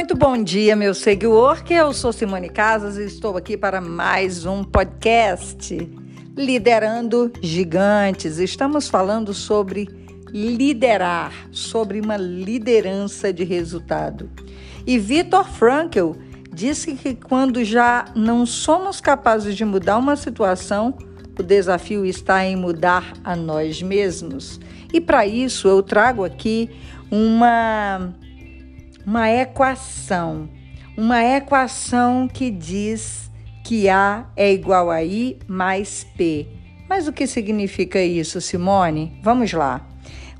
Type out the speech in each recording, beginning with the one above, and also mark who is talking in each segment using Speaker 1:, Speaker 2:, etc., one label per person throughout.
Speaker 1: Muito bom dia, meu seguidor, eu sou Simone Casas e estou aqui para mais um podcast Liderando Gigantes. Estamos falando sobre liderar, sobre uma liderança de resultado. E Viktor Frankl disse que quando já não somos capazes de mudar uma situação, o desafio está em mudar a nós mesmos. E para isso eu trago aqui uma uma equação, uma equação que diz que A é igual a I mais P. Mas o que significa isso, Simone? Vamos lá.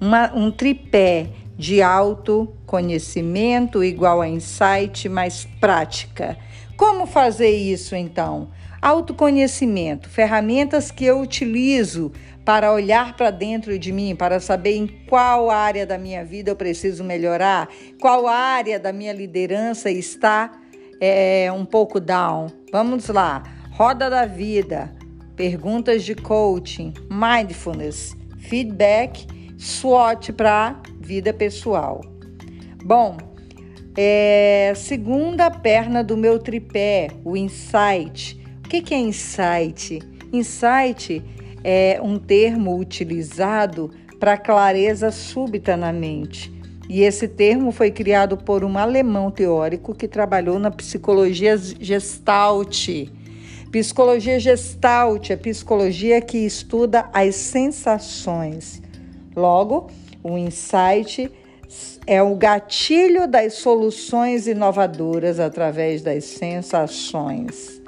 Speaker 1: Uma, um tripé de autoconhecimento igual a insight mais prática. Como fazer isso então? Autoconhecimento, ferramentas que eu utilizo para olhar para dentro de mim, para saber em qual área da minha vida eu preciso melhorar, qual área da minha liderança está é, um pouco down. Vamos lá, roda da vida, perguntas de coaching, mindfulness, feedback, SWOT para vida pessoal. Bom, é, segunda perna do meu tripé, o insight. O que, que é insight? Insight é um termo utilizado para clareza súbita na mente. E esse termo foi criado por um alemão teórico que trabalhou na psicologia gestalt. Psicologia gestalt é psicologia que estuda as sensações. Logo, o insight é o gatilho das soluções inovadoras através das sensações.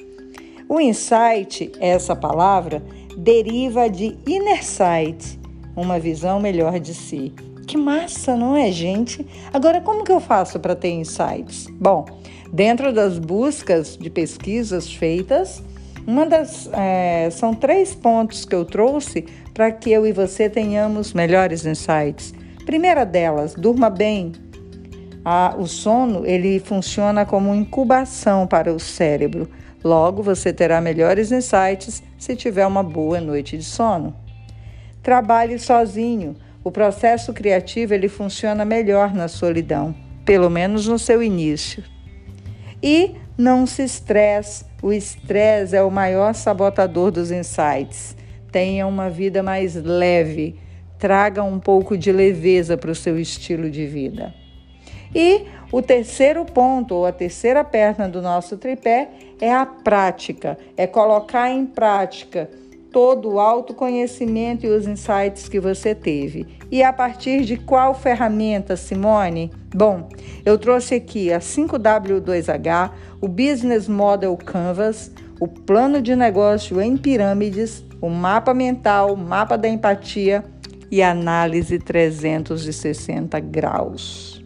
Speaker 1: O insight, essa palavra, deriva de inner sight, uma visão melhor de si. Que massa, não é, gente? Agora, como que eu faço para ter insights? Bom, dentro das buscas de pesquisas feitas, uma das é, são três pontos que eu trouxe para que eu e você tenhamos melhores insights. Primeira delas, durma bem. Ah, o sono ele funciona como incubação para o cérebro. Logo, você terá melhores insights se tiver uma boa noite de sono. Trabalhe sozinho. O processo criativo ele funciona melhor na solidão, pelo menos no seu início. E não se estresse. O estresse é o maior sabotador dos insights. Tenha uma vida mais leve. Traga um pouco de leveza para o seu estilo de vida. E o terceiro ponto, ou a terceira perna do nosso tripé, é a prática, é colocar em prática todo o autoconhecimento e os insights que você teve. E a partir de qual ferramenta, Simone? Bom, eu trouxe aqui a 5W2H, o Business Model Canvas, o plano de negócio em pirâmides, o mapa mental, mapa da empatia e análise 360 graus.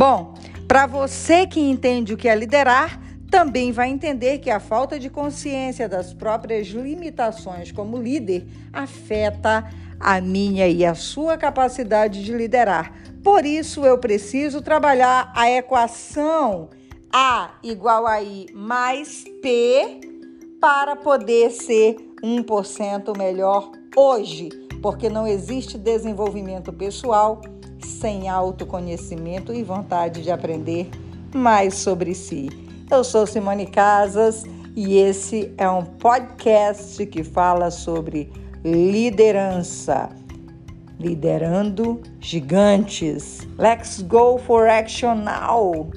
Speaker 1: Bom, para você que entende o que é liderar, também vai entender que a falta de consciência das próprias limitações como líder afeta a minha e a sua capacidade de liderar. Por isso, eu preciso trabalhar a equação A igual a I mais P para poder ser 1% melhor hoje, porque não existe desenvolvimento pessoal sem autoconhecimento e vontade de aprender mais sobre si. Eu sou Simone Casas e esse é um podcast que fala sobre liderança. Liderando gigantes. Let's go for action now!